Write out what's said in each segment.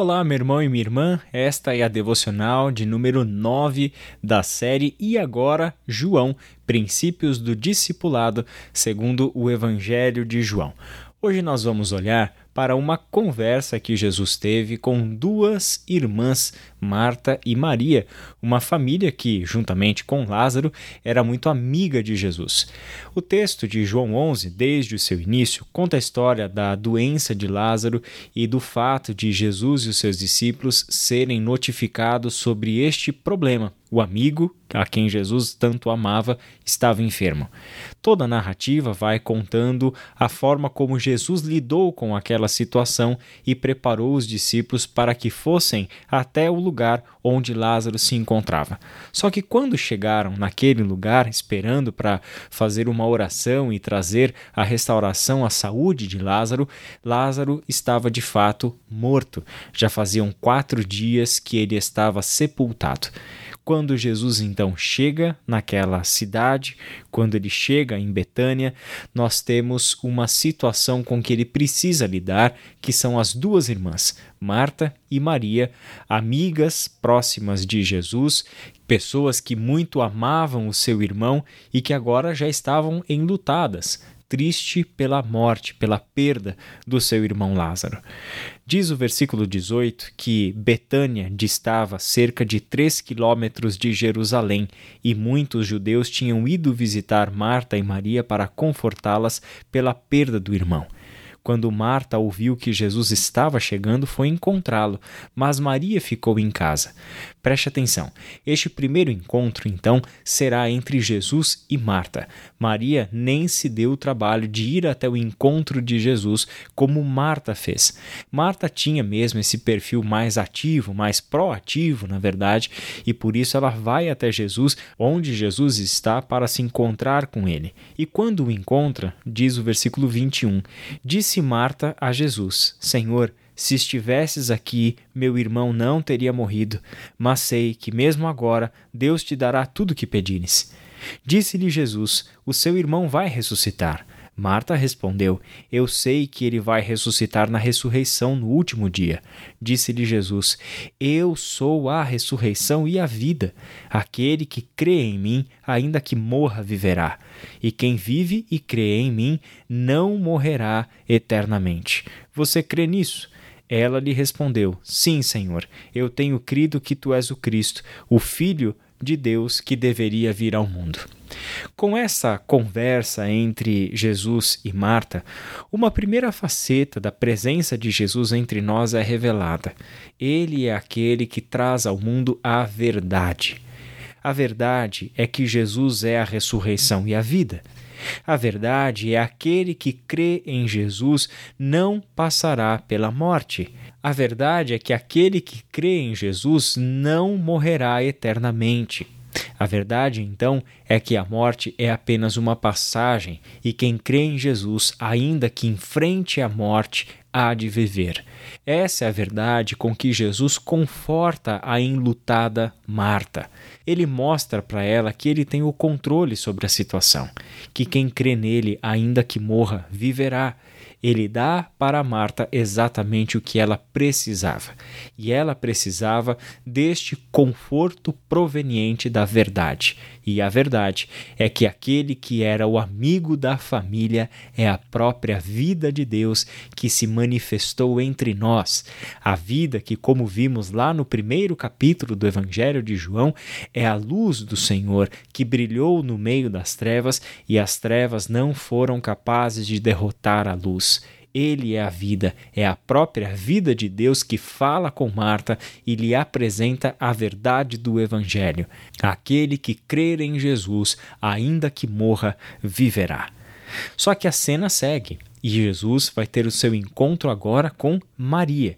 Olá, meu irmão e minha irmã. Esta é a devocional de número 9 da série E agora, João, Princípios do Discipulado, segundo o Evangelho de João. Hoje nós vamos olhar para uma conversa que Jesus teve com duas irmãs, Marta e Maria, uma família que, juntamente com Lázaro, era muito amiga de Jesus. O texto de João 11, desde o seu início, conta a história da doença de Lázaro e do fato de Jesus e os seus discípulos serem notificados sobre este problema. O amigo, a quem Jesus tanto amava, estava enfermo. Toda a narrativa vai contando a forma como Jesus lidou com aquela situação e preparou os discípulos para que fossem até o lugar onde Lázaro se encontrava. Só que quando chegaram naquele lugar, esperando para fazer uma oração e trazer a restauração à saúde de Lázaro, Lázaro estava de fato morto. Já faziam quatro dias que ele estava sepultado. Quando Jesus então chega naquela cidade, quando ele chega em Betânia, nós temos uma situação com que ele precisa lidar, que são as duas irmãs, Marta e Maria, amigas próximas de Jesus, pessoas que muito amavam o seu irmão e que agora já estavam enlutadas, triste pela morte, pela perda do seu irmão Lázaro. Diz o versículo 18 que Betânia distava cerca de três quilômetros de Jerusalém e muitos judeus tinham ido visitar Marta e Maria para confortá-las pela perda do irmão. Quando Marta ouviu que Jesus estava chegando, foi encontrá-lo, mas Maria ficou em casa. Preste atenção: este primeiro encontro, então, será entre Jesus e Marta. Maria nem se deu o trabalho de ir até o encontro de Jesus como Marta fez. Marta tinha mesmo esse perfil mais ativo, mais proativo, na verdade, e por isso ela vai até Jesus, onde Jesus está, para se encontrar com ele. E quando o encontra, diz o versículo 21, disse Marta a Jesus: Senhor, se estivesses aqui, meu irmão não teria morrido, mas sei que mesmo agora Deus te dará tudo o que pedires. Disse-lhe Jesus: O seu irmão vai ressuscitar. Marta respondeu: Eu sei que ele vai ressuscitar na ressurreição no último dia. Disse-lhe Jesus: Eu sou a ressurreição e a vida. Aquele que crê em mim, ainda que morra, viverá. E quem vive e crê em mim, não morrerá eternamente. Você crê nisso? Ela lhe respondeu: Sim, Senhor, eu tenho crido que tu és o Cristo, o Filho de Deus que deveria vir ao mundo. Com essa conversa entre Jesus e Marta, uma primeira faceta da presença de Jesus entre nós é revelada. Ele é aquele que traz ao mundo a verdade. A verdade é que Jesus é a ressurreição e a vida. A verdade é aquele que crê em Jesus não passará pela morte. A verdade é que aquele que crê em Jesus não morrerá eternamente. A verdade, então, é que a morte é apenas uma passagem e quem crê em Jesus, ainda que enfrente a morte, há de viver. Essa é a verdade com que Jesus conforta a enlutada Marta. Ele mostra para ela que ele tem o controle sobre a situação, que quem crê nele, ainda que morra, viverá ele dá para Marta exatamente o que ela precisava. E ela precisava deste conforto proveniente da verdade. E a verdade é que aquele que era o amigo da família é a própria vida de Deus que se manifestou entre nós. A vida que, como vimos lá no primeiro capítulo do Evangelho de João, é a luz do Senhor que brilhou no meio das trevas e as trevas não foram capazes de derrotar a luz. Ele é a vida, é a própria vida de Deus que fala com Marta e lhe apresenta a verdade do Evangelho. Aquele que crer em Jesus, ainda que morra, viverá. Só que a cena segue. E Jesus vai ter o seu encontro agora com Maria.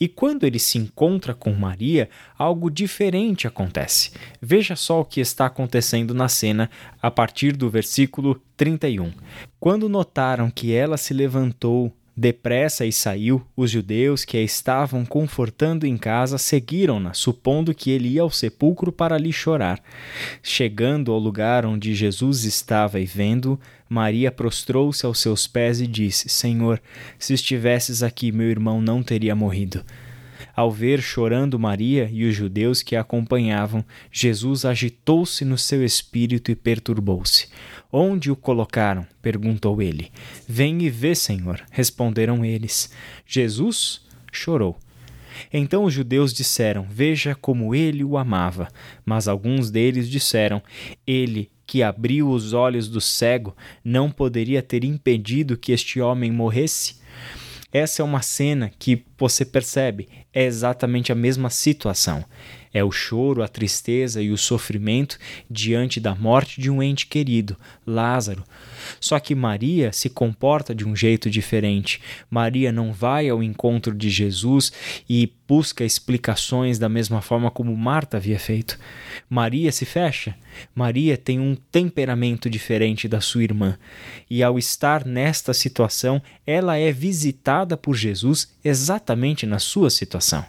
E quando ele se encontra com Maria, algo diferente acontece. Veja só o que está acontecendo na cena a partir do versículo 31. Quando notaram que ela se levantou Depressa e saiu, os judeus que a estavam confortando em casa seguiram-na, supondo que ele ia ao sepulcro para lhe chorar. Chegando ao lugar onde Jesus estava e vendo, Maria prostrou-se aos seus pés e disse: Senhor, se estivesses aqui, meu irmão não teria morrido. Ao ver chorando Maria e os judeus que a acompanhavam, Jesus agitou-se no seu espírito e perturbou-se. Onde o colocaram? perguntou ele. Vem e vê, Senhor, responderam eles. Jesus chorou. Então os judeus disseram: Veja como ele o amava. Mas alguns deles disseram: Ele que abriu os olhos do cego não poderia ter impedido que este homem morresse? Essa é uma cena que você percebe, é exatamente a mesma situação. É o choro, a tristeza e o sofrimento diante da morte de um ente querido, Lázaro. Só que Maria se comporta de um jeito diferente. Maria não vai ao encontro de Jesus e busca explicações da mesma forma como Marta havia feito. Maria se fecha. Maria tem um temperamento diferente da sua irmã. E ao estar nesta situação, ela é visitada por Jesus exatamente na sua situação.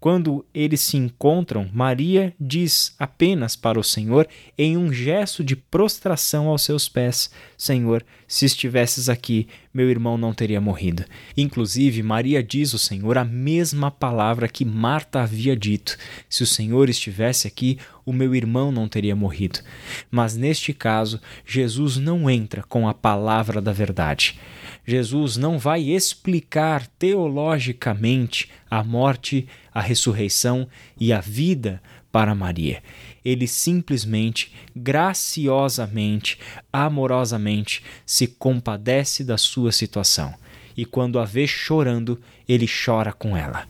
Quando eles se encontram, Maria diz apenas para o Senhor, em um gesto de prostração aos seus pés: Senhor, se estivesses aqui, meu irmão não teria morrido. Inclusive, Maria diz ao Senhor a mesma palavra que Marta havia dito: Se o Senhor estivesse aqui, o meu irmão não teria morrido. Mas neste caso, Jesus não entra com a palavra da verdade. Jesus não vai explicar teologicamente a morte, a ressurreição e a vida para Maria. Ele simplesmente, graciosamente, amorosamente se compadece da sua situação. E quando a vê chorando, ele chora com ela.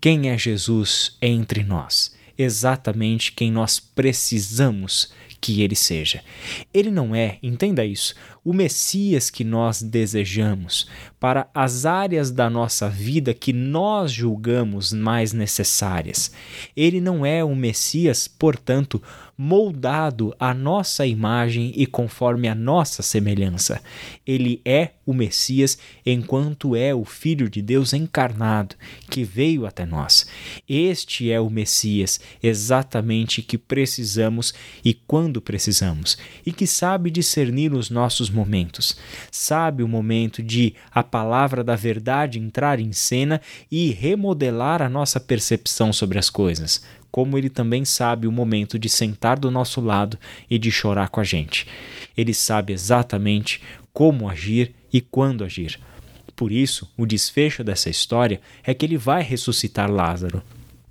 Quem é Jesus entre nós? Exatamente quem nós precisamos que ele seja. Ele não é, entenda isso, o Messias que nós desejamos para as áreas da nossa vida que nós julgamos mais necessárias. Ele não é o Messias, portanto, moldado à nossa imagem e conforme a nossa semelhança. Ele é o Messias enquanto é o Filho de Deus encarnado que veio até nós. Este é o Messias exatamente que precisamos e quando precisamos, e que sabe discernir os nossos momentos. Sabe o momento de a palavra da verdade entrar em cena e remodelar a nossa percepção sobre as coisas, como ele também sabe o momento de sentar do nosso lado e de chorar com a gente. Ele sabe exatamente como agir e quando agir. Por isso, o desfecho dessa história é que ele vai ressuscitar Lázaro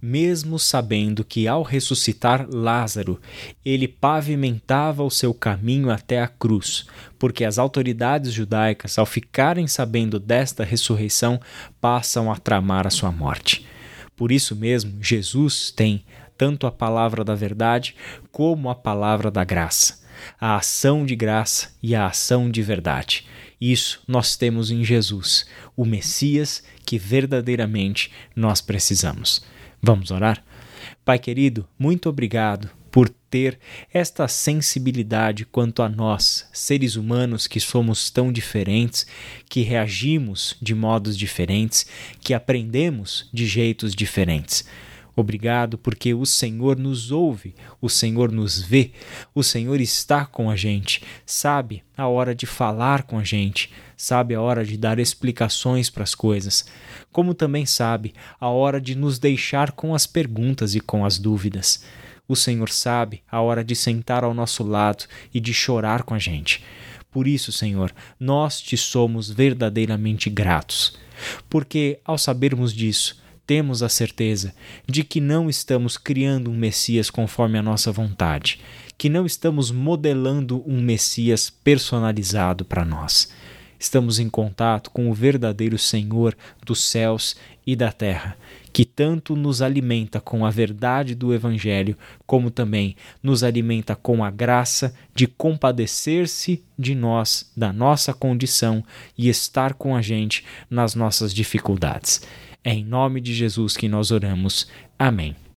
mesmo sabendo que ao ressuscitar Lázaro, ele pavimentava o seu caminho até a cruz, porque as autoridades judaicas, ao ficarem sabendo desta ressurreição, passam a tramar a sua morte. Por isso mesmo, Jesus tem tanto a palavra da verdade como a palavra da graça, a ação de graça e a ação de verdade. Isso nós temos em Jesus, o Messias que verdadeiramente nós precisamos. Vamos orar? Pai querido, muito obrigado por ter esta sensibilidade quanto a nós, seres humanos que somos tão diferentes, que reagimos de modos diferentes, que aprendemos de jeitos diferentes. Obrigado porque o Senhor nos ouve, o Senhor nos vê, o Senhor está com a gente, sabe a hora de falar com a gente, sabe a hora de dar explicações para as coisas, como também sabe a hora de nos deixar com as perguntas e com as dúvidas. O Senhor sabe a hora de sentar ao nosso lado e de chorar com a gente. Por isso, Senhor, nós te somos verdadeiramente gratos, porque ao sabermos disso, temos a certeza de que não estamos criando um Messias conforme a nossa vontade, que não estamos modelando um Messias personalizado para nós. Estamos em contato com o verdadeiro Senhor dos céus e da terra, que tanto nos alimenta com a verdade do Evangelho, como também nos alimenta com a graça de compadecer-se de nós, da nossa condição e estar com a gente nas nossas dificuldades. É em nome de Jesus que nós oramos. Amém.